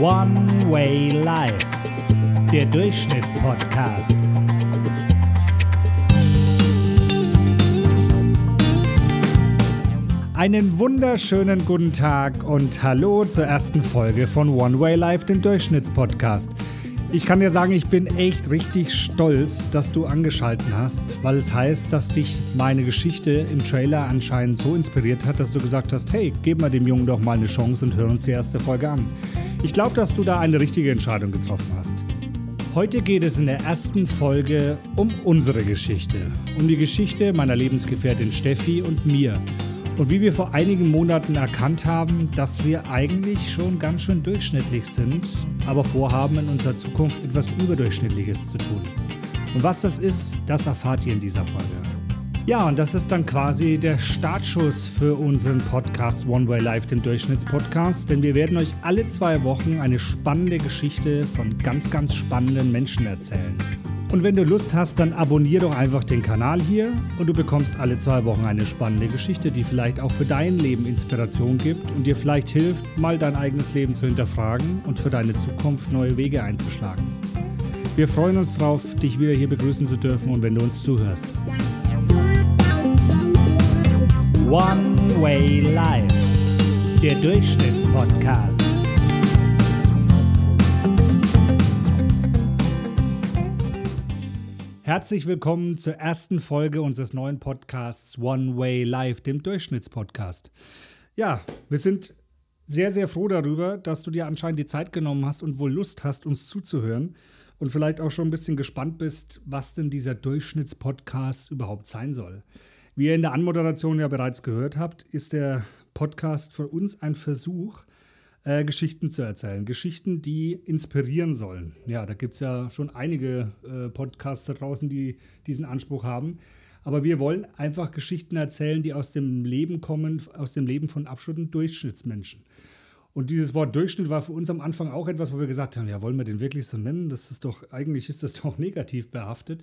One Way Life, der Durchschnittspodcast. Einen wunderschönen guten Tag und hallo zur ersten Folge von One Way Life, dem Durchschnittspodcast. Ich kann dir sagen, ich bin echt richtig stolz, dass du angeschalten hast, weil es heißt, dass dich meine Geschichte im Trailer anscheinend so inspiriert hat, dass du gesagt hast, hey, gib mal dem Jungen doch mal eine Chance und hör uns die erste Folge an. Ich glaube, dass du da eine richtige Entscheidung getroffen hast. Heute geht es in der ersten Folge um unsere Geschichte, um die Geschichte meiner Lebensgefährtin Steffi und mir und wie wir vor einigen Monaten erkannt haben, dass wir eigentlich schon ganz schön durchschnittlich sind, aber vorhaben in unserer Zukunft etwas Überdurchschnittliches zu tun. Und was das ist, das erfahrt ihr in dieser Folge. Ja, und das ist dann quasi der Startschuss für unseren Podcast One Way Life, dem Durchschnittspodcast, denn wir werden euch alle zwei Wochen eine spannende Geschichte von ganz, ganz spannenden Menschen erzählen. Und wenn du Lust hast, dann abonnier doch einfach den Kanal hier und du bekommst alle zwei Wochen eine spannende Geschichte, die vielleicht auch für dein Leben Inspiration gibt und dir vielleicht hilft, mal dein eigenes Leben zu hinterfragen und für deine Zukunft neue Wege einzuschlagen. Wir freuen uns drauf, dich wieder hier begrüßen zu dürfen und wenn du uns zuhörst. One Way Life, der Durchschnittspodcast. Herzlich willkommen zur ersten Folge unseres neuen Podcasts One Way Life, dem Durchschnittspodcast. Ja, wir sind sehr, sehr froh darüber, dass du dir anscheinend die Zeit genommen hast und wohl Lust hast, uns zuzuhören und vielleicht auch schon ein bisschen gespannt bist, was denn dieser Durchschnittspodcast überhaupt sein soll. Wie ihr in der Anmoderation ja bereits gehört habt, ist der Podcast für uns ein Versuch, äh, Geschichten zu erzählen. Geschichten, die inspirieren sollen. Ja, da gibt es ja schon einige äh, Podcasts da draußen, die diesen Anspruch haben. Aber wir wollen einfach Geschichten erzählen, die aus dem Leben kommen, aus dem Leben von absoluten Durchschnittsmenschen. Und dieses Wort Durchschnitt war für uns am Anfang auch etwas, wo wir gesagt haben, ja, wollen wir den wirklich so nennen? Das ist doch, eigentlich ist das doch negativ behaftet.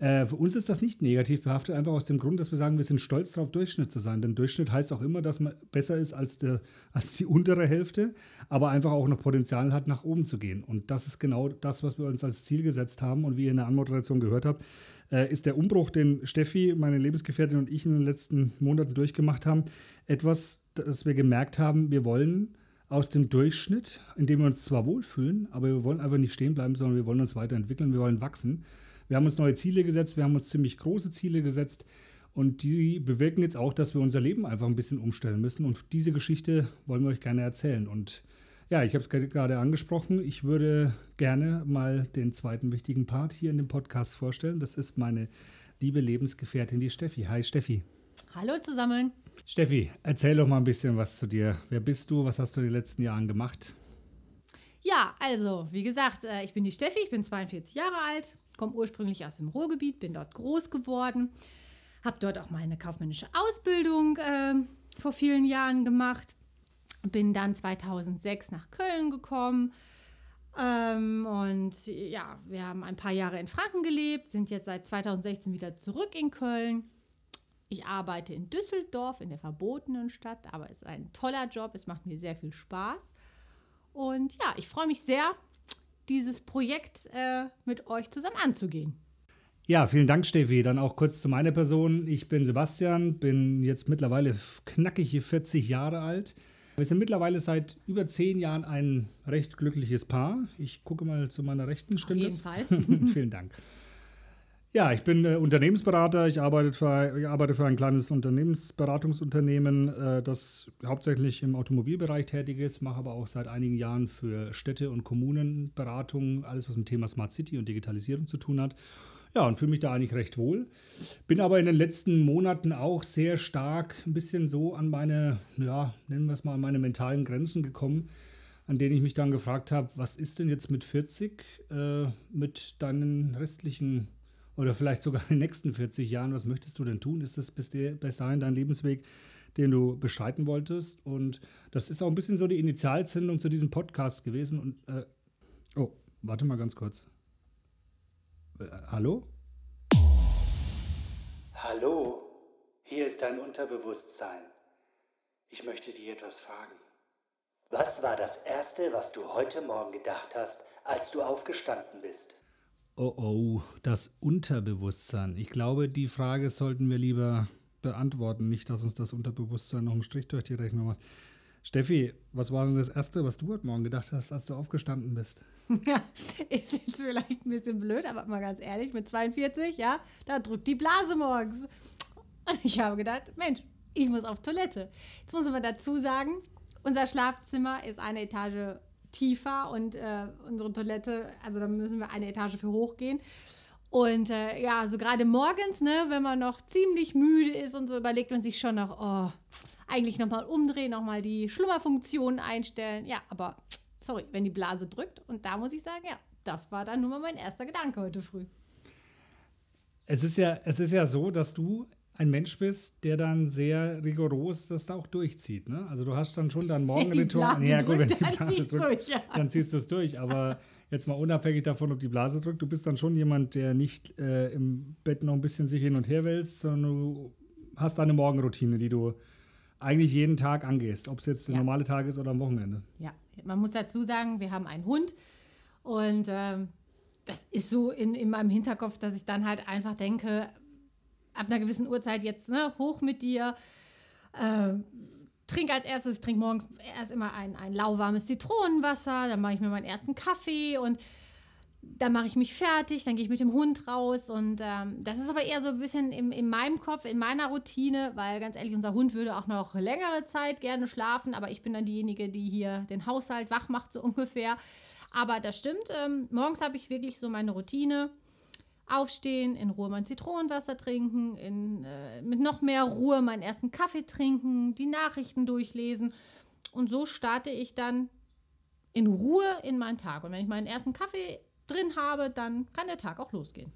Äh, für uns ist das nicht negativ behaftet, einfach aus dem Grund, dass wir sagen, wir sind stolz darauf, Durchschnitt zu sein. Denn Durchschnitt heißt auch immer, dass man besser ist als, der, als die untere Hälfte, aber einfach auch noch Potenzial hat, nach oben zu gehen. Und das ist genau das, was wir uns als Ziel gesetzt haben. Und wie ihr in der Anmoderation gehört habt, äh, ist der Umbruch, den Steffi, meine Lebensgefährtin und ich in den letzten Monaten durchgemacht haben, etwas, das wir gemerkt haben, wir wollen aus dem Durchschnitt, in dem wir uns zwar wohlfühlen, aber wir wollen einfach nicht stehen bleiben, sondern wir wollen uns weiterentwickeln, wir wollen wachsen. Wir haben uns neue Ziele gesetzt, wir haben uns ziemlich große Ziele gesetzt und die bewirken jetzt auch, dass wir unser Leben einfach ein bisschen umstellen müssen. Und diese Geschichte wollen wir euch gerne erzählen. Und ja, ich habe es gerade angesprochen. Ich würde gerne mal den zweiten wichtigen Part hier in dem Podcast vorstellen. Das ist meine liebe Lebensgefährtin, die Steffi. Hi Steffi. Hallo zusammen. Steffi, erzähl doch mal ein bisschen was zu dir. Wer bist du? Was hast du in den letzten Jahren gemacht? Ja, also, wie gesagt, äh, ich bin die Steffi, ich bin 42 Jahre alt, komme ursprünglich aus dem Ruhrgebiet, bin dort groß geworden, habe dort auch meine kaufmännische Ausbildung äh, vor vielen Jahren gemacht, bin dann 2006 nach Köln gekommen. Ähm, und ja, wir haben ein paar Jahre in Franken gelebt, sind jetzt seit 2016 wieder zurück in Köln. Ich arbeite in Düsseldorf, in der verbotenen Stadt, aber es ist ein toller Job, es macht mir sehr viel Spaß. Und ja, ich freue mich sehr, dieses Projekt äh, mit euch zusammen anzugehen. Ja, vielen Dank, Steffi. Dann auch kurz zu meiner Person. Ich bin Sebastian, bin jetzt mittlerweile knackige 40 Jahre alt. Wir sind mittlerweile seit über zehn Jahren ein recht glückliches Paar. Ich gucke mal zu meiner rechten Stimme. Auf jeden Fall. vielen Dank. Ja, ich bin äh, Unternehmensberater. Ich arbeite, für, ich arbeite für ein kleines Unternehmensberatungsunternehmen, äh, das hauptsächlich im Automobilbereich tätig ist, mache aber auch seit einigen Jahren für Städte und Kommunen Beratung, alles was mit dem Thema Smart City und Digitalisierung zu tun hat. Ja, und fühle mich da eigentlich recht wohl. Bin aber in den letzten Monaten auch sehr stark ein bisschen so an meine, ja, nennen wir es mal, an meine mentalen Grenzen gekommen, an denen ich mich dann gefragt habe, was ist denn jetzt mit 40 äh, mit deinen restlichen oder vielleicht sogar in den nächsten 40 Jahren, was möchtest du denn tun? Ist das bis, bis dahin dein Lebensweg, den du beschreiten wolltest? Und das ist auch ein bisschen so die Initialzündung zu diesem Podcast gewesen. Und äh, oh, warte mal ganz kurz. Äh, hallo? Hallo, hier ist dein Unterbewusstsein. Ich möchte dich etwas fragen. Was war das Erste, was du heute Morgen gedacht hast, als du aufgestanden bist? Oh oh, das Unterbewusstsein. Ich glaube, die Frage sollten wir lieber beantworten, nicht, dass uns das Unterbewusstsein noch einen Strich durch die Rechnung macht. Steffi, was war denn das Erste, was du heute Morgen gedacht hast, als du aufgestanden bist? Ja, ist jetzt vielleicht ein bisschen blöd, aber mal ganz ehrlich, mit 42, ja, da drückt die Blase morgens. Und ich habe gedacht, Mensch, ich muss auf Toilette. Jetzt muss man dazu sagen, unser Schlafzimmer ist eine Etage tiefer und äh, unsere Toilette, also da müssen wir eine Etage für hochgehen. Und äh, ja, so gerade morgens, ne, wenn man noch ziemlich müde ist und so, überlegt man sich schon noch, oh, eigentlich nochmal umdrehen, nochmal die Schlummerfunktion einstellen. Ja, aber sorry, wenn die Blase drückt. Und da muss ich sagen, ja, das war dann nur mal mein erster Gedanke heute früh. Es ist ja, es ist ja so, dass du ein Mensch bist, der dann sehr rigoros das da auch durchzieht. Ne? Also du hast dann schon dein Morgenritual. Ja, gut, wenn die Blase drückt, durch, ja. dann ziehst du es durch. Aber jetzt mal unabhängig davon, ob die Blase drückt, du bist dann schon jemand, der nicht äh, im Bett noch ein bisschen sich hin und her wälzt, sondern du hast eine Morgenroutine, die du eigentlich jeden Tag angehst, ob es jetzt der ja. normale Tag ist oder am Wochenende. Ja, man muss dazu sagen, wir haben einen Hund und ähm, das ist so in, in meinem Hinterkopf, dass ich dann halt einfach denke, ab einer gewissen Uhrzeit jetzt ne, hoch mit dir. Äh, trink als erstes, trink morgens erst immer ein, ein lauwarmes Zitronenwasser, dann mache ich mir meinen ersten Kaffee und dann mache ich mich fertig, dann gehe ich mit dem Hund raus und ähm, das ist aber eher so ein bisschen in, in meinem Kopf, in meiner Routine, weil ganz ehrlich, unser Hund würde auch noch längere Zeit gerne schlafen, aber ich bin dann diejenige, die hier den Haushalt wach macht, so ungefähr. Aber das stimmt, ähm, morgens habe ich wirklich so meine Routine aufstehen, in Ruhe mein Zitronenwasser trinken, in, äh, mit noch mehr Ruhe meinen ersten Kaffee trinken, die Nachrichten durchlesen. Und so starte ich dann in Ruhe in meinen Tag. Und wenn ich meinen ersten Kaffee drin habe, dann kann der Tag auch losgehen.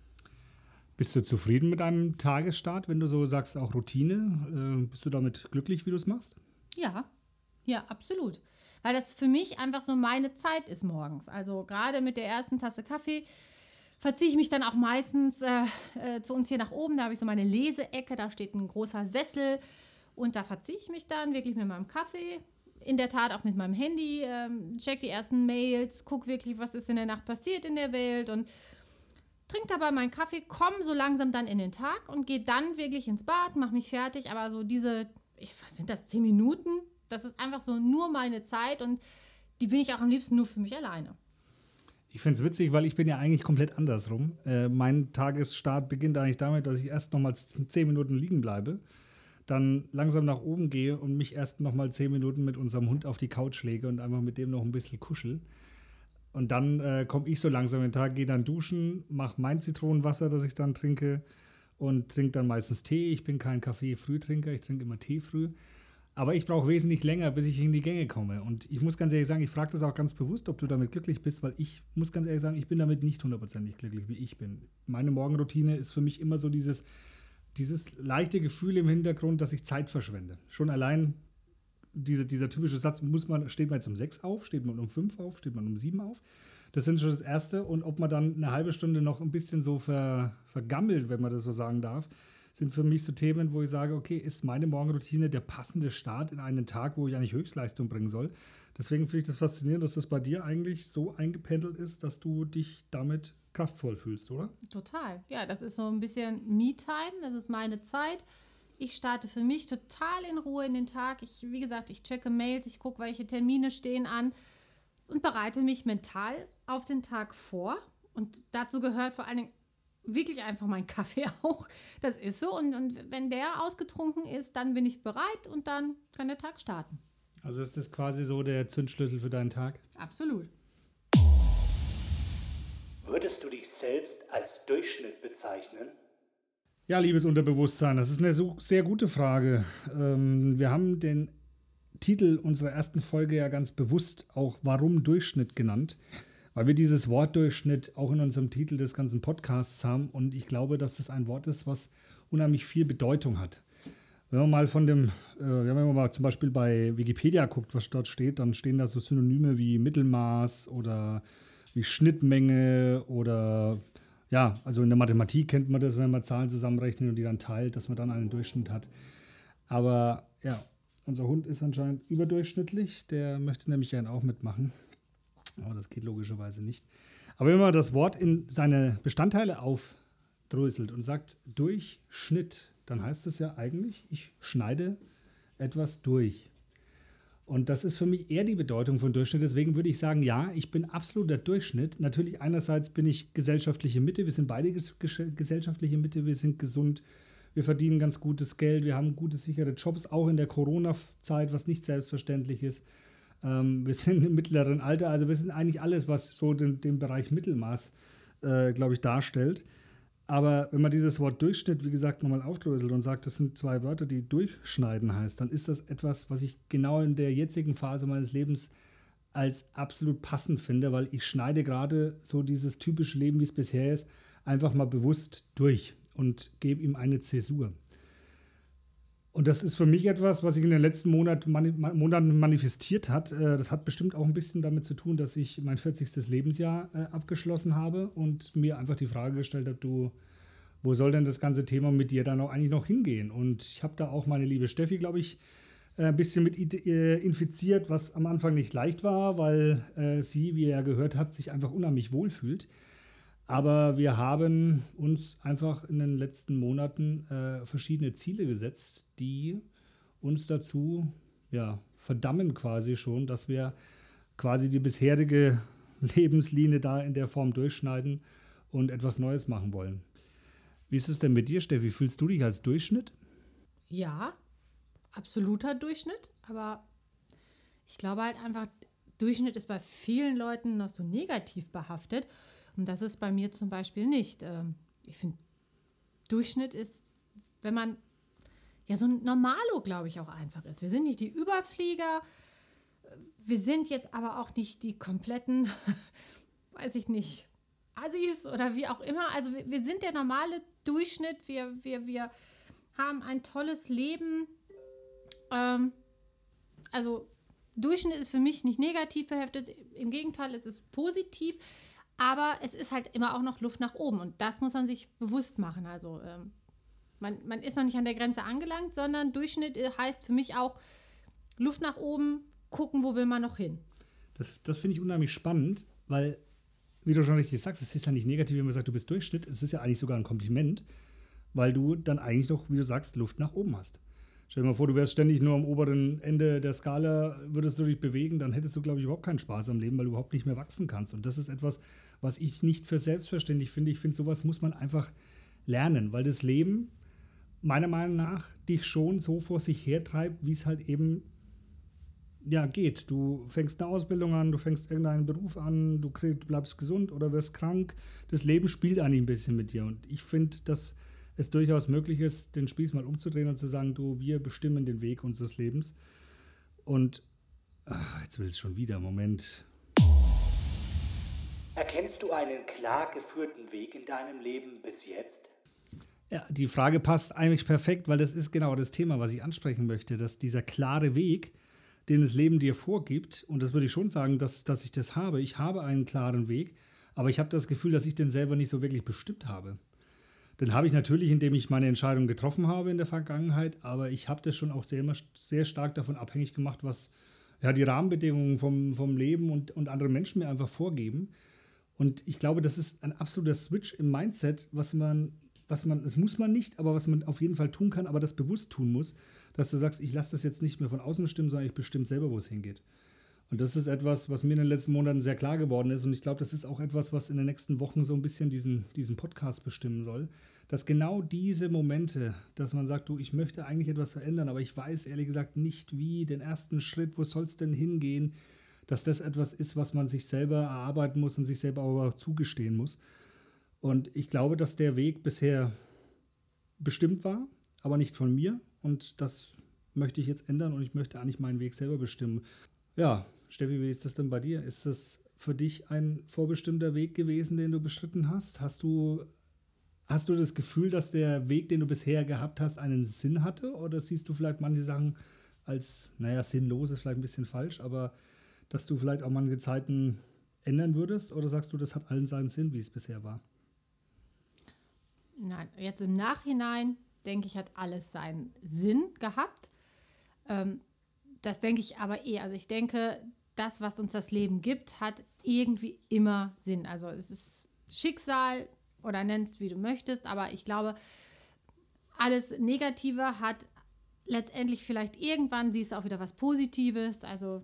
Bist du zufrieden mit deinem Tagesstart, wenn du so sagst, auch Routine? Äh, bist du damit glücklich, wie du es machst? Ja, ja, absolut. Weil das für mich einfach so meine Zeit ist morgens. Also gerade mit der ersten Tasse Kaffee verziehe ich mich dann auch meistens äh, äh, zu uns hier nach oben. Da habe ich so meine Leseecke, da steht ein großer Sessel und da verziehe ich mich dann wirklich mit meinem Kaffee. In der Tat auch mit meinem Handy, ähm, check die ersten Mails, guck wirklich, was ist in der Nacht passiert in der Welt und trinke dabei meinen Kaffee, komme so langsam dann in den Tag und gehe dann wirklich ins Bad, mache mich fertig. Aber so diese, ich, was sind das, zehn Minuten? Das ist einfach so nur meine Zeit und die bin ich auch am liebsten nur für mich alleine. Ich finde es witzig, weil ich bin ja eigentlich komplett andersrum. Äh, mein Tagesstart beginnt eigentlich damit, dass ich erst noch mal zehn Minuten liegen bleibe, dann langsam nach oben gehe und mich erst noch mal zehn Minuten mit unserem Hund auf die Couch lege und einfach mit dem noch ein bisschen kuschel. Und dann äh, komme ich so langsam in den Tag, gehe dann duschen, mache mein Zitronenwasser, das ich dann trinke und trinke dann meistens Tee. Ich bin kein Kaffee-Frühtrinker, ich trinke immer Tee früh. Aber ich brauche wesentlich länger, bis ich in die Gänge komme. Und ich muss ganz ehrlich sagen, ich frage das auch ganz bewusst, ob du damit glücklich bist, weil ich muss ganz ehrlich sagen, ich bin damit nicht hundertprozentig glücklich, wie ich bin. Meine Morgenroutine ist für mich immer so dieses, dieses leichte Gefühl im Hintergrund, dass ich Zeit verschwende. Schon allein diese, dieser typische Satz, muss man, steht man jetzt um sechs auf, steht man um fünf auf, steht man um sieben auf. Das sind schon das Erste. Und ob man dann eine halbe Stunde noch ein bisschen so ver, vergammelt, wenn man das so sagen darf, sind für mich so Themen, wo ich sage, okay, ist meine Morgenroutine der passende Start in einen Tag, wo ich eigentlich Höchstleistung bringen soll. Deswegen finde ich das faszinierend, dass das bei dir eigentlich so eingependelt ist, dass du dich damit kraftvoll fühlst, oder? Total. Ja, das ist so ein bisschen Me-Time, das ist meine Zeit. Ich starte für mich total in Ruhe in den Tag. Ich, wie gesagt, ich checke Mails, ich gucke, welche Termine stehen an und bereite mich mental auf den Tag vor. Und dazu gehört vor allen Dingen wirklich einfach meinen Kaffee auch. Das ist so. Und, und wenn der ausgetrunken ist, dann bin ich bereit und dann kann der Tag starten. Also ist das quasi so der Zündschlüssel für deinen Tag? Absolut. Würdest du dich selbst als Durchschnitt bezeichnen? Ja, liebes Unterbewusstsein, das ist eine so sehr gute Frage. Ähm, wir haben den Titel unserer ersten Folge ja ganz bewusst auch Warum Durchschnitt genannt weil wir dieses Wortdurchschnitt auch in unserem Titel des ganzen Podcasts haben und ich glaube, dass das ein Wort ist, was unheimlich viel Bedeutung hat. Wenn man mal von dem, äh, wenn man mal zum Beispiel bei Wikipedia guckt, was dort steht, dann stehen da so Synonyme wie Mittelmaß oder wie Schnittmenge oder ja, also in der Mathematik kennt man das, wenn man Zahlen zusammenrechnet und die dann teilt, dass man dann einen Durchschnitt hat. Aber ja, unser Hund ist anscheinend überdurchschnittlich. Der möchte nämlich gerne auch mitmachen. Aber das geht logischerweise nicht. Aber wenn man das Wort in seine Bestandteile aufdröselt und sagt Durchschnitt, dann heißt es ja eigentlich, ich schneide etwas durch. Und das ist für mich eher die Bedeutung von Durchschnitt. Deswegen würde ich sagen, ja, ich bin absoluter Durchschnitt. Natürlich einerseits bin ich gesellschaftliche Mitte. Wir sind beide gesellschaftliche Mitte. Wir sind gesund. Wir verdienen ganz gutes Geld. Wir haben gute, sichere Jobs, auch in der Corona-Zeit, was nicht selbstverständlich ist. Ähm, wir sind im mittleren Alter. Also wir sind eigentlich alles, was so den, den Bereich Mittelmaß, äh, glaube ich, darstellt. Aber wenn man dieses Wort Durchschnitt, wie gesagt, nochmal aufdröselt und sagt, das sind zwei Wörter, die durchschneiden heißt, dann ist das etwas, was ich genau in der jetzigen Phase meines Lebens als absolut passend finde, weil ich schneide gerade so dieses typische Leben, wie es bisher ist, einfach mal bewusst durch und gebe ihm eine Zäsur. Und das ist für mich etwas, was sich in den letzten Monat, Monaten manifestiert hat. Äh, das hat bestimmt auch ein bisschen damit zu tun, dass ich mein 40. Lebensjahr äh, abgeschlossen habe und mir einfach die Frage gestellt habe, du, wo soll denn das ganze Thema mit dir dann auch eigentlich noch hingehen? Und ich habe da auch meine liebe Steffi, glaube ich, äh, ein bisschen mit infiziert, was am Anfang nicht leicht war, weil sie, wie ihr ja gehört habt, sich einfach unheimlich wohlfühlt. Aber wir haben uns einfach in den letzten Monaten äh, verschiedene Ziele gesetzt, die uns dazu ja, verdammen quasi schon, dass wir quasi die bisherige Lebenslinie da in der Form durchschneiden und etwas Neues machen wollen. Wie ist es denn mit dir, Steffi? Fühlst du dich als Durchschnitt? Ja, absoluter Durchschnitt, aber ich glaube halt einfach, Durchschnitt ist bei vielen Leuten noch so negativ behaftet. Und das ist bei mir zum Beispiel nicht. Ähm, ich finde, Durchschnitt ist, wenn man ja so ein Normalo, glaube ich, auch einfach ist. Wir sind nicht die Überflieger, wir sind jetzt aber auch nicht die kompletten, weiß ich nicht, Assis oder wie auch immer. Also wir, wir sind der normale Durchschnitt. Wir, wir, wir haben ein tolles Leben. Ähm, also Durchschnitt ist für mich nicht negativ behaftet. Im Gegenteil, es ist positiv. Aber es ist halt immer auch noch Luft nach oben und das muss man sich bewusst machen. Also ähm, man, man ist noch nicht an der Grenze angelangt, sondern Durchschnitt äh, heißt für mich auch Luft nach oben, gucken, wo will man noch hin. Das, das finde ich unheimlich spannend, weil, wie du schon richtig sagst, es ist ja nicht negativ, wenn man sagt, du bist Durchschnitt. Es ist ja eigentlich sogar ein Kompliment, weil du dann eigentlich noch, wie du sagst, Luft nach oben hast. Stell dir mal vor, du wärst ständig nur am oberen Ende der Skala, würdest du dich bewegen, dann hättest du, glaube ich, überhaupt keinen Spaß am Leben, weil du überhaupt nicht mehr wachsen kannst. Und das ist etwas, was ich nicht für selbstverständlich finde. Ich finde, sowas muss man einfach lernen, weil das Leben meiner Meinung nach dich schon so vor sich hertreibt, wie es halt eben ja, geht. Du fängst eine Ausbildung an, du fängst irgendeinen Beruf an, du, du bleibst gesund oder wirst krank. Das Leben spielt eigentlich ein bisschen mit dir. Und ich finde, dass es durchaus möglich ist, den Spieß mal umzudrehen und zu sagen, du, wir bestimmen den Weg unseres Lebens. Und ach, jetzt will es schon wieder, Moment. Erkennst du einen klar geführten Weg in deinem Leben bis jetzt? Ja, die Frage passt eigentlich perfekt, weil das ist genau das Thema, was ich ansprechen möchte, dass dieser klare Weg, den das Leben dir vorgibt, und das würde ich schon sagen, dass, dass ich das habe. Ich habe einen klaren Weg, aber ich habe das Gefühl, dass ich den selber nicht so wirklich bestimmt habe. Den habe ich natürlich, indem ich meine Entscheidung getroffen habe in der Vergangenheit, aber ich habe das schon auch sehr, sehr stark davon abhängig gemacht, was ja, die Rahmenbedingungen vom, vom Leben und, und andere Menschen mir einfach vorgeben. Und ich glaube, das ist ein absoluter Switch im Mindset, was man, was man, das muss man nicht, aber was man auf jeden Fall tun kann, aber das bewusst tun muss, dass du sagst, ich lasse das jetzt nicht mehr von außen bestimmen, sondern ich bestimme selber, wo es hingeht. Und das ist etwas, was mir in den letzten Monaten sehr klar geworden ist. Und ich glaube, das ist auch etwas, was in den nächsten Wochen so ein bisschen diesen, diesen Podcast bestimmen soll. Dass genau diese Momente, dass man sagt, du, ich möchte eigentlich etwas verändern, aber ich weiß ehrlich gesagt nicht wie, den ersten Schritt, wo soll es denn hingehen, dass das etwas ist, was man sich selber erarbeiten muss und sich selber auch zugestehen muss. Und ich glaube, dass der Weg bisher bestimmt war, aber nicht von mir. Und das möchte ich jetzt ändern und ich möchte eigentlich meinen Weg selber bestimmen. Ja, Steffi, wie ist das denn bei dir? Ist das für dich ein vorbestimmter Weg gewesen, den du beschritten hast? Hast du, hast du das Gefühl, dass der Weg, den du bisher gehabt hast, einen Sinn hatte? Oder siehst du vielleicht manche Sachen als, naja, sinnlos ist vielleicht ein bisschen falsch, aber dass du vielleicht auch manche Zeiten ändern würdest? Oder sagst du, das hat allen seinen Sinn, wie es bisher war? Nein, jetzt im Nachhinein denke ich, hat alles seinen Sinn gehabt. Ähm, das denke ich aber eh. Also ich denke, das, was uns das Leben gibt, hat irgendwie immer Sinn. Also es ist Schicksal oder nennst wie du möchtest, aber ich glaube, alles Negative hat letztendlich vielleicht irgendwann siehst du auch wieder was Positives. Also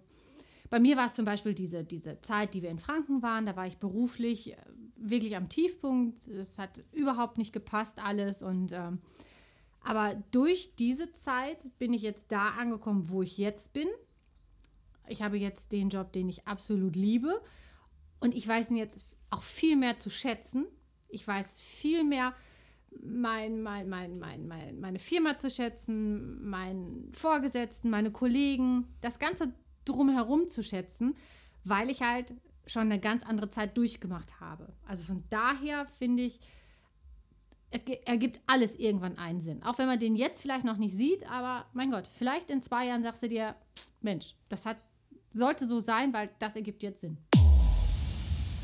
bei mir war es zum Beispiel diese, diese Zeit, die wir in Franken waren, da war ich beruflich äh, wirklich am Tiefpunkt. Es hat überhaupt nicht gepasst alles und ähm, aber durch diese Zeit bin ich jetzt da angekommen, wo ich jetzt bin. Ich habe jetzt den Job, den ich absolut liebe. Und ich weiß ihn jetzt auch viel mehr zu schätzen. Ich weiß viel mehr, mein, mein, mein, mein, mein, meine Firma zu schätzen, meinen Vorgesetzten, meine Kollegen, das Ganze drumherum zu schätzen, weil ich halt schon eine ganz andere Zeit durchgemacht habe. Also von daher finde ich, es ergibt alles irgendwann einen Sinn. Auch wenn man den jetzt vielleicht noch nicht sieht, aber mein Gott, vielleicht in zwei Jahren sagst du dir, Mensch, das hat, sollte so sein, weil das ergibt jetzt Sinn.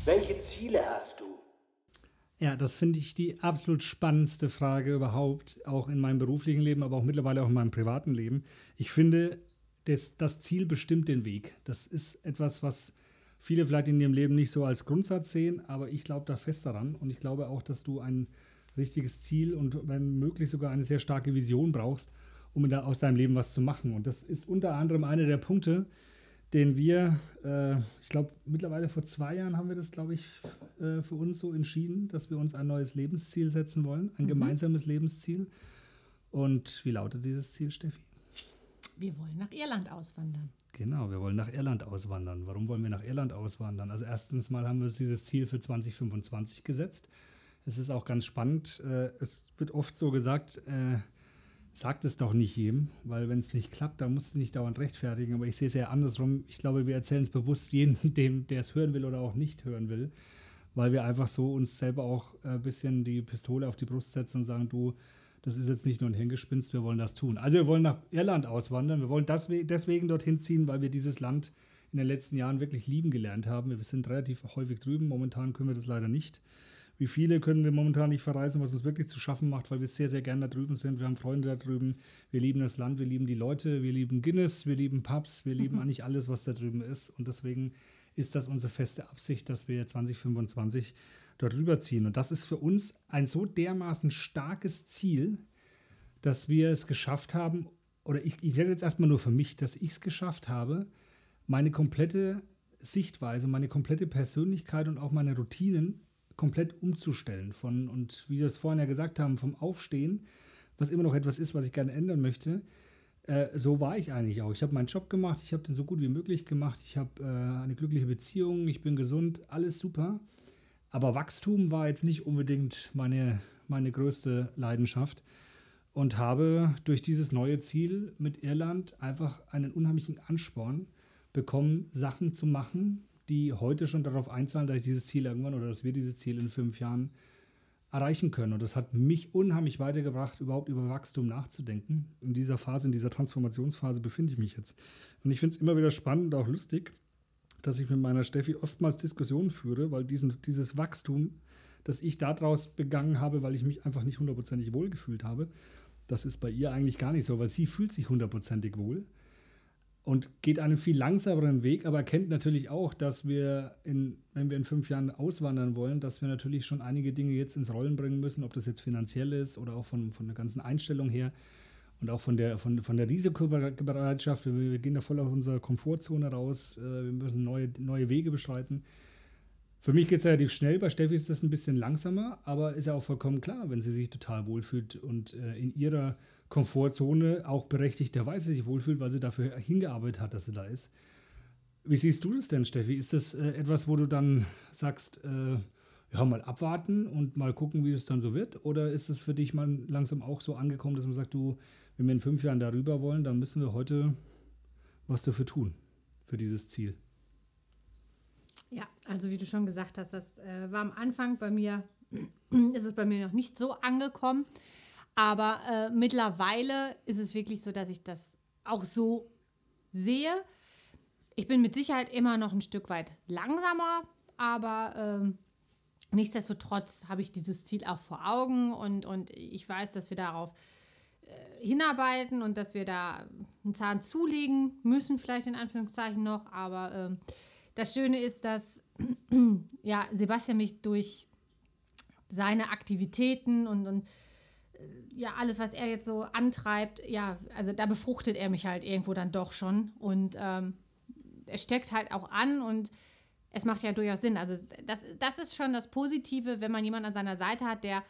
Welche Ziele hast du? Ja, das finde ich die absolut spannendste Frage überhaupt, auch in meinem beruflichen Leben, aber auch mittlerweile auch in meinem privaten Leben. Ich finde, das, das Ziel bestimmt den Weg. Das ist etwas, was viele vielleicht in ihrem Leben nicht so als Grundsatz sehen, aber ich glaube da fest daran und ich glaube auch, dass du ein richtiges Ziel und wenn möglich sogar eine sehr starke Vision brauchst, um da aus deinem Leben was zu machen. Und das ist unter anderem einer der Punkte, den wir, äh, ich glaube, mittlerweile vor zwei Jahren haben wir das, glaube ich, äh, für uns so entschieden, dass wir uns ein neues Lebensziel setzen wollen, ein mhm. gemeinsames Lebensziel. Und wie lautet dieses Ziel, Steffi? Wir wollen nach Irland auswandern. Genau, wir wollen nach Irland auswandern. Warum wollen wir nach Irland auswandern? Also erstens mal haben wir uns dieses Ziel für 2025 gesetzt. Es ist auch ganz spannend. Äh, es wird oft so gesagt, äh, sagt es doch nicht jedem, weil wenn es nicht klappt, dann musst du nicht dauernd rechtfertigen. Aber ich sehe es ja andersrum. Ich glaube, wir erzählen es bewusst jedem, dem, der es hören will oder auch nicht hören will, weil wir einfach so uns selber auch ein bisschen die Pistole auf die Brust setzen und sagen, du, das ist jetzt nicht nur ein Hirngespinst, wir wollen das tun. Also wir wollen nach Irland auswandern. Wir wollen deswegen dorthin ziehen, weil wir dieses Land in den letzten Jahren wirklich lieben gelernt haben. Wir sind relativ häufig drüben. Momentan können wir das leider nicht. Wie viele können wir momentan nicht verreisen, was uns wirklich zu schaffen macht, weil wir sehr, sehr gerne da drüben sind. Wir haben Freunde da drüben. Wir lieben das Land, wir lieben die Leute, wir lieben Guinness, wir lieben Pubs, wir lieben mhm. eigentlich alles, was da drüben ist. Und deswegen ist das unsere feste Absicht, dass wir 2025 dort rüberziehen. Und das ist für uns ein so dermaßen starkes Ziel, dass wir es geschafft haben, oder ich, ich rede jetzt erstmal nur für mich, dass ich es geschafft habe, meine komplette Sichtweise, meine komplette Persönlichkeit und auch meine Routinen komplett umzustellen. Von, und wie wir es vorhin ja gesagt haben, vom Aufstehen, was immer noch etwas ist, was ich gerne ändern möchte, äh, so war ich eigentlich auch. Ich habe meinen Job gemacht, ich habe den so gut wie möglich gemacht, ich habe äh, eine glückliche Beziehung, ich bin gesund, alles super. Aber Wachstum war jetzt nicht unbedingt meine, meine größte Leidenschaft und habe durch dieses neue Ziel mit Irland einfach einen unheimlichen Ansporn bekommen, Sachen zu machen, die heute schon darauf einzahlen, dass ich dieses Ziel irgendwann oder dass wir dieses Ziel in fünf Jahren erreichen können. Und das hat mich unheimlich weitergebracht, überhaupt über Wachstum nachzudenken. In dieser Phase, in dieser Transformationsphase befinde ich mich jetzt. Und ich finde es immer wieder spannend und auch lustig, dass ich mit meiner Steffi oftmals Diskussionen führe, weil diesen, dieses Wachstum, das ich daraus begangen habe, weil ich mich einfach nicht hundertprozentig wohlgefühlt habe, das ist bei ihr eigentlich gar nicht so, weil sie fühlt sich hundertprozentig wohl und geht einen viel langsameren Weg, aber erkennt natürlich auch, dass wir, in, wenn wir in fünf Jahren auswandern wollen, dass wir natürlich schon einige Dinge jetzt ins Rollen bringen müssen, ob das jetzt finanziell ist oder auch von, von der ganzen Einstellung her und auch von der, von, von der Risikobereitschaft. Wir, wir gehen da voll aus unserer Komfortzone raus, äh, wir müssen neue, neue Wege beschreiten. Für mich geht es relativ schnell, bei Steffi ist das ein bisschen langsamer, aber ist ja auch vollkommen klar, wenn sie sich total wohlfühlt und äh, in ihrer Komfortzone auch berechtigterweise sich wohlfühlt, weil sie dafür hingearbeitet hat, dass sie da ist. Wie siehst du das denn, Steffi? Ist das äh, etwas, wo du dann sagst, äh, ja, mal abwarten und mal gucken, wie es dann so wird? Oder ist es für dich mal langsam auch so angekommen, dass man sagt, du, wenn wir in fünf Jahren darüber wollen, dann müssen wir heute was dafür tun, für dieses Ziel? Ja, also wie du schon gesagt hast, das äh, war am Anfang bei mir, ist es bei mir noch nicht so angekommen. Aber äh, mittlerweile ist es wirklich so, dass ich das auch so sehe. Ich bin mit Sicherheit immer noch ein Stück weit langsamer, aber ähm, nichtsdestotrotz habe ich dieses Ziel auch vor Augen und, und ich weiß, dass wir darauf äh, hinarbeiten und dass wir da einen Zahn zulegen müssen, vielleicht in Anführungszeichen noch. Aber ähm, das Schöne ist, dass ja, Sebastian mich durch seine Aktivitäten und, und ja, alles, was er jetzt so antreibt, ja, also da befruchtet er mich halt irgendwo dann doch schon. Und ähm, er steckt halt auch an und es macht ja durchaus Sinn. Also das, das ist schon das Positive, wenn man jemanden an seiner Seite hat, der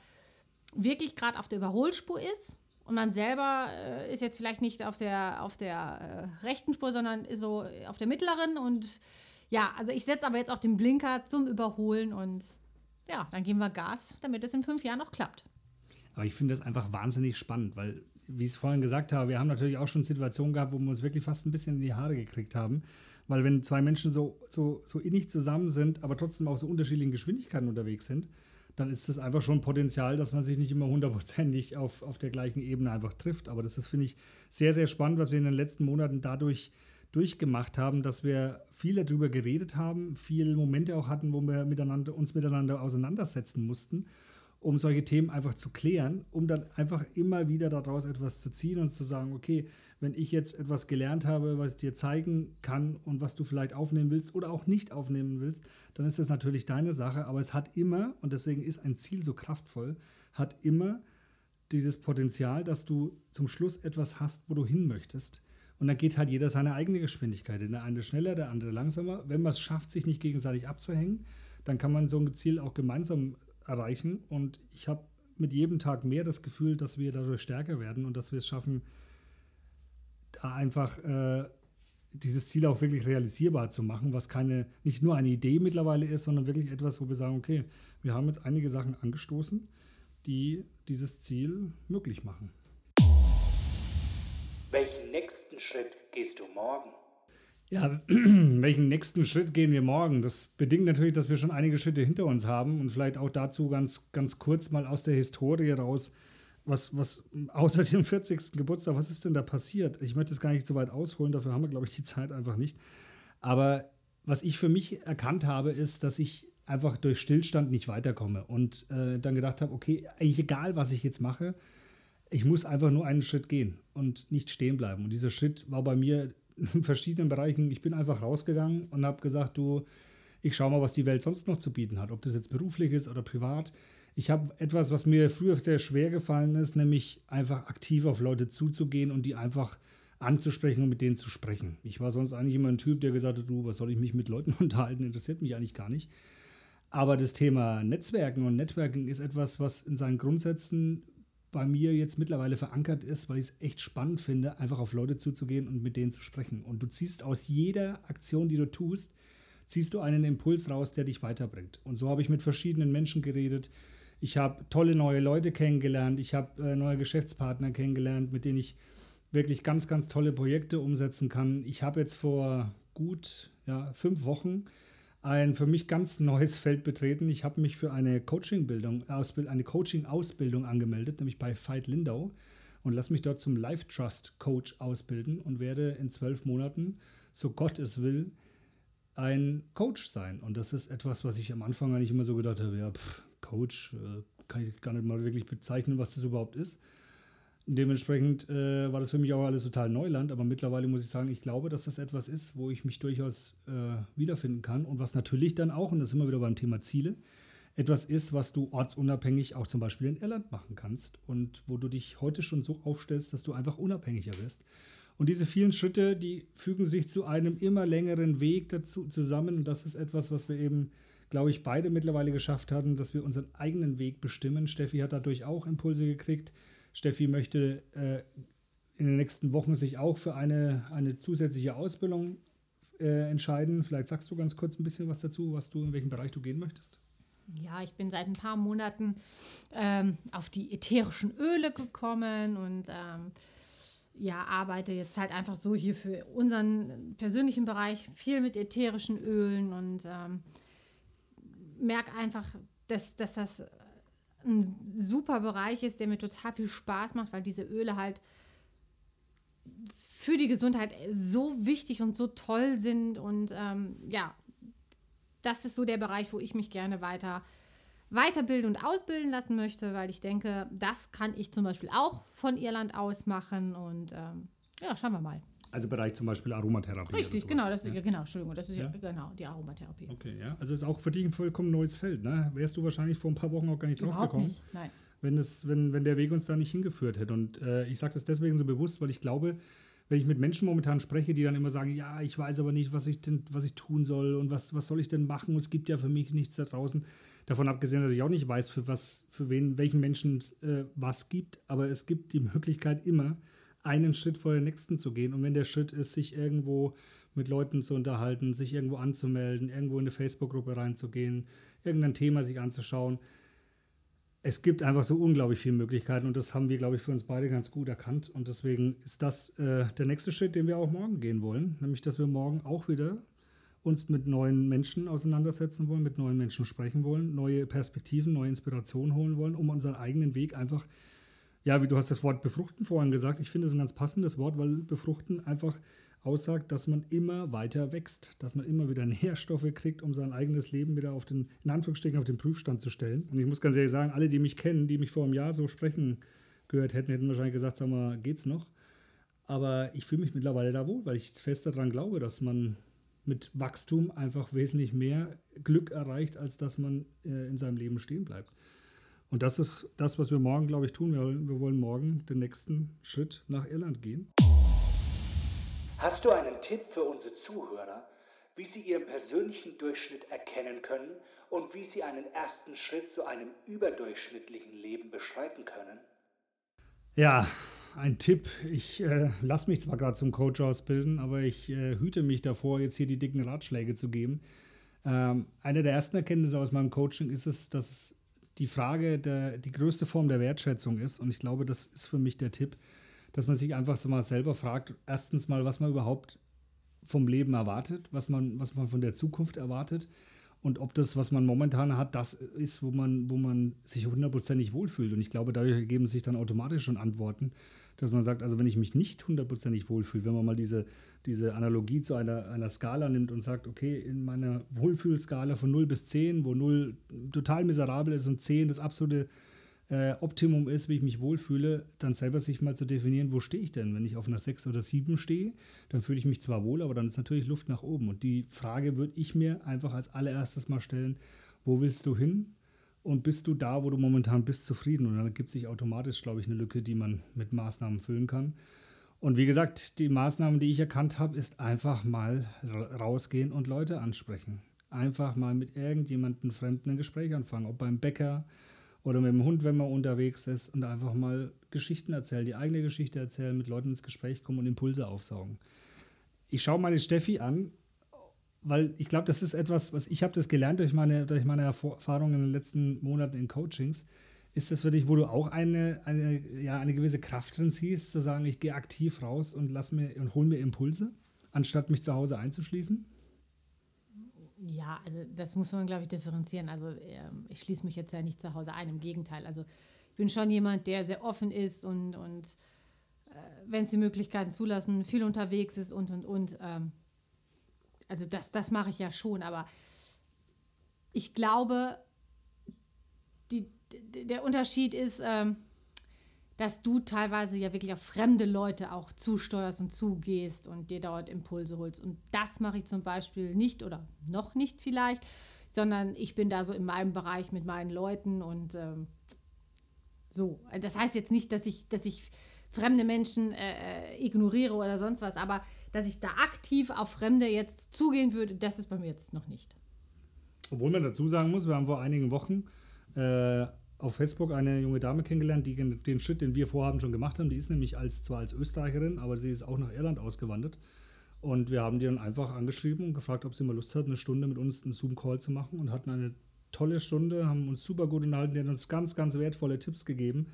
wirklich gerade auf der Überholspur ist und man selber äh, ist jetzt vielleicht nicht auf der, auf der äh, rechten Spur, sondern so auf der mittleren und ja, also ich setze aber jetzt auch den Blinker zum Überholen und ja, dann geben wir Gas, damit es in fünf Jahren auch klappt. Aber ich finde das einfach wahnsinnig spannend, weil, wie ich es vorhin gesagt habe, wir haben natürlich auch schon Situationen gehabt, wo wir uns wirklich fast ein bisschen in die Haare gekriegt haben. Weil wenn zwei Menschen so, so, so innig zusammen sind, aber trotzdem auch so unterschiedlichen Geschwindigkeiten unterwegs sind, dann ist das einfach schon Potenzial, dass man sich nicht immer hundertprozentig auf, auf der gleichen Ebene einfach trifft. Aber das ist, finde ich, sehr, sehr spannend, was wir in den letzten Monaten dadurch durchgemacht haben, dass wir viel darüber geredet haben, viele Momente auch hatten, wo wir miteinander, uns miteinander auseinandersetzen mussten, um solche Themen einfach zu klären, um dann einfach immer wieder daraus etwas zu ziehen und zu sagen, okay, wenn ich jetzt etwas gelernt habe, was ich dir zeigen kann und was du vielleicht aufnehmen willst oder auch nicht aufnehmen willst, dann ist das natürlich deine Sache, aber es hat immer, und deswegen ist ein Ziel so kraftvoll, hat immer dieses Potenzial, dass du zum Schluss etwas hast, wo du hin möchtest. Und dann geht halt jeder seine eigene Geschwindigkeit. Der eine schneller, der andere langsamer. Wenn man es schafft, sich nicht gegenseitig abzuhängen, dann kann man so ein Ziel auch gemeinsam erreichen. Und ich habe mit jedem Tag mehr das Gefühl, dass wir dadurch stärker werden und dass wir es schaffen, da einfach äh, dieses Ziel auch wirklich realisierbar zu machen, was keine, nicht nur eine Idee mittlerweile ist, sondern wirklich etwas, wo wir sagen, okay, wir haben jetzt einige Sachen angestoßen, die dieses Ziel möglich machen. Welchen nächsten Schritt gehst du morgen? Ja, welchen nächsten Schritt gehen wir morgen? Das bedingt natürlich, dass wir schon einige Schritte hinter uns haben und vielleicht auch dazu ganz, ganz kurz mal aus der Historie raus, was, was außer dem 40. Geburtstag, was ist denn da passiert? Ich möchte es gar nicht so weit ausholen, dafür haben wir, glaube ich, die Zeit einfach nicht. Aber was ich für mich erkannt habe, ist, dass ich einfach durch Stillstand nicht weiterkomme und äh, dann gedacht habe, okay, eigentlich egal, was ich jetzt mache, ich muss einfach nur einen Schritt gehen und nicht stehen bleiben. Und dieser Schritt war bei mir in verschiedenen Bereichen. Ich bin einfach rausgegangen und habe gesagt, du, ich schaue mal, was die Welt sonst noch zu bieten hat, ob das jetzt beruflich ist oder privat. Ich habe etwas, was mir früher sehr schwer gefallen ist, nämlich einfach aktiv auf Leute zuzugehen und die einfach anzusprechen und mit denen zu sprechen. Ich war sonst eigentlich immer ein Typ, der gesagt hat, du, was soll ich mich mit Leuten unterhalten, interessiert mich eigentlich gar nicht. Aber das Thema Netzwerken und Networking ist etwas, was in seinen Grundsätzen bei mir jetzt mittlerweile verankert ist, weil ich es echt spannend finde, einfach auf Leute zuzugehen und mit denen zu sprechen. Und du ziehst aus jeder Aktion, die du tust, ziehst du einen Impuls raus, der dich weiterbringt. Und so habe ich mit verschiedenen Menschen geredet, ich habe tolle neue Leute kennengelernt. Ich habe äh, neue Geschäftspartner kennengelernt, mit denen ich wirklich ganz, ganz tolle Projekte umsetzen kann. Ich habe jetzt vor gut ja, fünf Wochen ein für mich ganz neues Feld betreten. Ich habe mich für eine Coaching-Bildung, eine Coaching-Ausbildung angemeldet, nämlich bei Veit Lindau und lasse mich dort zum Life Trust Coach ausbilden und werde in zwölf Monaten, so Gott es will, ein Coach sein. Und das ist etwas, was ich am Anfang eigentlich immer so gedacht habe, ja, pff, Coach, äh, kann ich gar nicht mal wirklich bezeichnen, was das überhaupt ist. Dementsprechend äh, war das für mich auch alles total Neuland, aber mittlerweile muss ich sagen, ich glaube, dass das etwas ist, wo ich mich durchaus äh, wiederfinden kann und was natürlich dann auch, und das ist immer wieder beim Thema Ziele, etwas ist, was du ortsunabhängig auch zum Beispiel in Irland machen kannst und wo du dich heute schon so aufstellst, dass du einfach unabhängiger wirst. Und diese vielen Schritte, die fügen sich zu einem immer längeren Weg dazu zusammen und das ist etwas, was wir eben glaube ich, beide mittlerweile geschafft haben, dass wir unseren eigenen Weg bestimmen. Steffi hat dadurch auch Impulse gekriegt. Steffi möchte äh, in den nächsten Wochen sich auch für eine, eine zusätzliche Ausbildung äh, entscheiden. Vielleicht sagst du ganz kurz ein bisschen was dazu, was du in welchem Bereich du gehen möchtest. Ja, ich bin seit ein paar Monaten ähm, auf die ätherischen Öle gekommen und ähm, ja, arbeite jetzt halt einfach so hier für unseren persönlichen Bereich viel mit ätherischen Ölen und ähm, merke einfach, dass, dass das ein super Bereich ist, der mir total viel Spaß macht, weil diese Öle halt für die Gesundheit so wichtig und so toll sind. Und ähm, ja, das ist so der Bereich, wo ich mich gerne weiter weiterbilden und ausbilden lassen möchte, weil ich denke, das kann ich zum Beispiel auch von Irland aus machen. Und ähm, Ja, schauen wir mal. Also Bereich zum Beispiel Aromatherapie. Richtig, genau, das, ja. genau, Entschuldigung, das ist ja, Ja. genau die Aromatherapie. Okay, ja. Also ist auch für dich ein vollkommen neues Feld, ne? Wärst du wahrscheinlich vor ein paar Wochen auch gar nicht drauf Überhaupt gekommen, nicht, nein. wenn, es, wenn, wenn der Weg uns da nicht hingeführt hätte. Und äh, ich sage das deswegen so bewusst, weil ich glaube, wenn ich mit Menschen momentan spreche, die dann immer sagen, ja, ich weiß aber nicht, was ich denn, was ich tun soll und was, was soll ich denn machen? Und es gibt ja für mich nichts da draußen. Davon abgesehen, dass ich auch nicht weiß, für was, für wen, welchen Menschen äh, was gibt, aber es gibt die Möglichkeit immer, einen Schritt vor den nächsten zu gehen. Und wenn der Schritt ist, sich irgendwo mit Leuten zu unterhalten, sich irgendwo anzumelden, irgendwo in eine Facebook-Gruppe reinzugehen, irgendein Thema sich anzuschauen, es gibt einfach so unglaublich viele Möglichkeiten und das haben wir, glaube ich, für uns beide ganz gut erkannt. Und deswegen ist das äh, der nächste Schritt, den wir auch morgen gehen wollen. Nämlich, dass wir morgen auch wieder uns mit neuen Menschen auseinandersetzen wollen, mit neuen Menschen sprechen wollen, neue Perspektiven, neue Inspirationen holen wollen, um unseren eigenen Weg einfach, ja, wie du hast das Wort befruchten vorhin gesagt, ich finde es ein ganz passendes Wort, weil befruchten einfach aussagt, dass man immer weiter wächst, dass man immer wieder Nährstoffe kriegt, um sein eigenes Leben wieder auf den, in Anführungsstrichen, auf den Prüfstand zu stellen. Und ich muss ganz ehrlich sagen, alle, die mich kennen, die mich vor einem Jahr so sprechen gehört hätten, hätten wahrscheinlich gesagt, sag mal, geht's noch? Aber ich fühle mich mittlerweile da wohl, weil ich fest daran glaube, dass man mit Wachstum einfach wesentlich mehr Glück erreicht, als dass man äh, in seinem Leben stehen bleibt. Und das ist das, was wir morgen, glaube ich, tun. Wir, wollen- wir wollen morgen den nächsten Schritt nach Irland gehen. Hast du einen Tipp für unsere Zuhörer, wie sie ihren persönlichen Durchschnitt erkennen können und wie sie einen ersten Schritt zu einem überdurchschnittlichen Leben beschreiten können? Ja, ein Tipp. Ich äh, lasse mich zwar gerade zum Coach ausbilden, aber ich äh, hüte mich davor, jetzt hier die dicken Ratschläge zu geben. Ähm, eine der ersten Erkenntnisse aus meinem Coaching ist es, dass es die Frage der, die größte Form der Wertschätzung ist. Und ich glaube, das ist für mich der Tipp, dass man sich einfach so mal selber fragt, erstens mal, was man überhaupt vom Leben erwartet, was man, was man von der Zukunft erwartet und ob das, was man momentan hat, das ist, wo man, wo man sich hundertprozentig wohlfühlt. Und ich glaube, dadurch ergeben sich dann automatisch schon Antworten, dass man sagt, also wenn ich mich nicht hundertprozentig wohlfühle, wenn man mal diese, diese Analogie zu einer, einer Skala nimmt und sagt, okay, in meiner Wohlfühlskala von 0 bis 10, wo 0 total miserabel ist und 10 das absolute äh, Optimum ist, wie ich mich wohlfühle, dann selber sich mal zu definieren, wo stehe ich denn? Wenn ich auf einer 6 oder 7 stehe, dann fühle ich mich zwar wohl, aber dann ist natürlich Luft nach oben. Und die Frage würde ich mir einfach als allererstes mal stellen, wo willst du hin? Und bist du da, wo du momentan bist, zufrieden? Und dann gibt sich automatisch, glaube ich, eine Lücke, die man mit Maßnahmen füllen kann. Und wie gesagt, die Maßnahmen, die ich erkannt habe, ist einfach mal ra- rausgehen und Leute ansprechen. Einfach mal mit irgendjemandem Fremden ein Gespräch anfangen, ob beim Bäcker oder mit dem Hund, wenn man unterwegs ist und einfach mal Geschichten erzählen, die eigene Geschichte erzählen, mit Leuten ins Gespräch kommen und Impulse aufsaugen. Ich schaue meine Steffi an, weil ich glaube, das ist etwas, was ich habe das gelernt durch meine, durch meine Erf- Erfahrungen in den letzten Monaten in Coachings. Ist das für dich, wo du auch eine, eine, ja, eine gewisse Kraft drin siehst, zu sagen, ich gehe aktiv raus und lass mir und hol mir Impulse, anstatt mich zu Hause einzuschließen? Ja, also das muss man, glaube ich, differenzieren. Also ähm, ich schließe mich jetzt ja nicht zu Hause ein, im Gegenteil. Also ich bin schon jemand, der sehr offen ist und, und äh, wenn es die Möglichkeiten zulassen, viel unterwegs ist und, und, und. Ähm, also das, das mache ich ja schon, aber ich glaube, die, der Unterschied ist, ähm, dass du teilweise ja wirklich auf fremde Leute auch zusteuerst und zugehst und dir dort Impulse holst. Und das mache ich zum Beispiel nicht oder noch nicht vielleicht, sondern ich bin da so in meinem Bereich mit meinen Leuten und ähm, so. Das heißt jetzt nicht, dass ich, dass ich fremde Menschen äh, ignoriere oder sonst was, aber dass ich da aktiv auf Fremde jetzt zugehen würde, das ist bei mir jetzt noch nicht. Obwohl man dazu sagen muss, wir haben vor einigen Wochen äh, auf Facebook eine junge Dame kennengelernt, die den- Schritt, den wir vorhaben, schon gemacht haben. Die ist nämlich als, zwar als Österreicherin, aber sie ist auch nach Irland ausgewandert. Und wir haben die dann einfach angeschrieben und gefragt, ob sie mal Lust hat, eine Stunde mit uns einen Zoom-Call zu machen und hatten eine tolle Stunde, haben uns super gut unterhalten, die hat uns ganz, ganz wertvolle Tipps gegeben.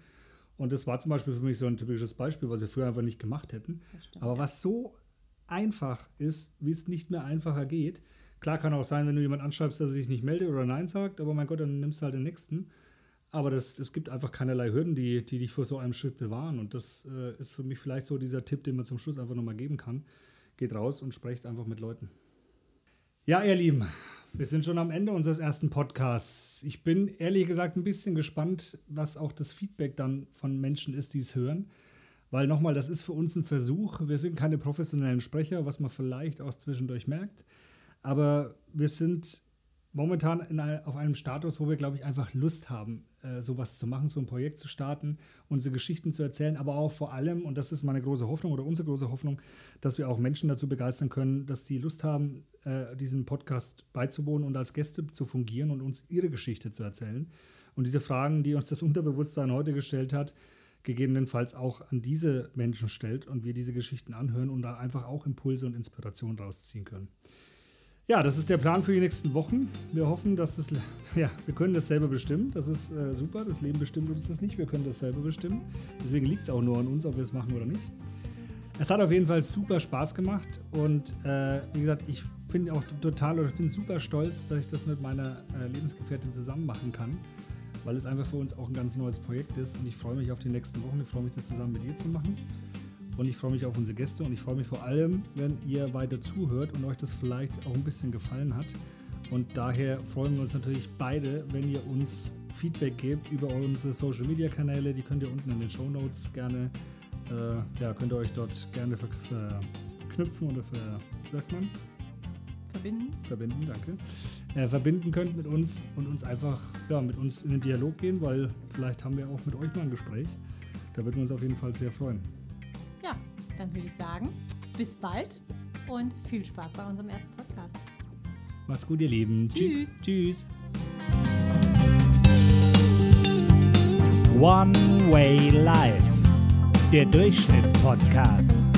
Und das war zum Beispiel für mich so ein typisches Beispiel, was wir früher einfach nicht gemacht hätten. Stimmt, Aber was so einfach ist, wie es nicht mehr einfacher geht. Klar kann auch sein, wenn du jemanden anschreibst, dass er sich nicht meldet oder Nein sagt, aber mein Gott, dann nimmst du halt den nächsten. Aber das, es gibt einfach keinerlei Hürden, die, die dich vor so einem Schritt bewahren. Und das äh, ist für mich vielleicht so dieser Tipp, den man zum Schluss einfach nochmal geben kann. Geht raus und sprecht einfach mit Leuten. Ja, ihr Lieben, wir sind schon am Ende unseres ersten Podcasts. Ich bin ehrlich gesagt ein bisschen gespannt, was auch das Feedback dann von Menschen ist, die es hören. Weil nochmal, das ist für uns ein Versuch. Wir sind keine professionellen Sprecher, was man vielleicht auch zwischendurch merkt. Aber wir sind momentan in, auf einem Status, wo wir, glaube ich, einfach Lust haben, äh, sowas zu machen, so ein Projekt zu starten, unsere Geschichten zu erzählen, aber auch vor allem, und das ist meine große Hoffnung oder unsere große Hoffnung, dass wir auch Menschen dazu begeistern können, dass sie Lust haben, äh, diesen Podcast beizuwohnen und als Gäste zu fungieren und uns ihre Geschichte zu erzählen. Und diese Fragen, die uns das Unterbewusstsein heute gestellt hat, gegebenenfalls auch an diese Menschen stellt und wir diese Geschichten anhören und da einfach auch Impulse und Inspiration rausziehen können. Ja, das ist der Plan für die nächsten Wochen. Wir hoffen, dass das, ja, wir können das selber bestimmen. Das ist äh, super. Das Leben bestimmt uns das nicht. Wir können das selber bestimmen. Deswegen liegt es auch nur an uns, ob wir es machen oder nicht. Es hat auf jeden Fall super Spaß gemacht und äh, wie gesagt, ich finde auch total oder ich bin super stolz, dass ich das mit meiner äh, Lebensgefährtin zusammen machen kann, weil es einfach für uns auch ein ganz neues Projekt ist und ich freue mich auf die nächsten Wochen. Ich freue mich, das zusammen mit ihr zu machen. Und ich freue mich auf unsere Gäste und ich freue mich vor allem, wenn ihr weiter zuhört und euch das vielleicht auch ein bisschen gefallen hat. Und daher freuen wir uns natürlich beide, wenn ihr uns Feedback gebt über unsere Social Media Kanäle. Die könnt ihr unten in den Show Notes gerne, äh, ja, könnt ihr euch dort gerne verknüpfen oder ver, sagt man? Verbinden. Verbinden, danke. Äh, verbinden könnt mit uns und uns einfach ja, mit uns in den Dialog gehen, weil vielleicht haben wir auch mit euch mal ein Gespräch. Da würden wir uns auf jeden Fall sehr freuen dann würde ich sagen, bis bald und viel Spaß bei unserem ersten Podcast. Macht's gut, ihr Lieben. Tschüss. Tschüss. One Way Life, der Durchschnittspodcast.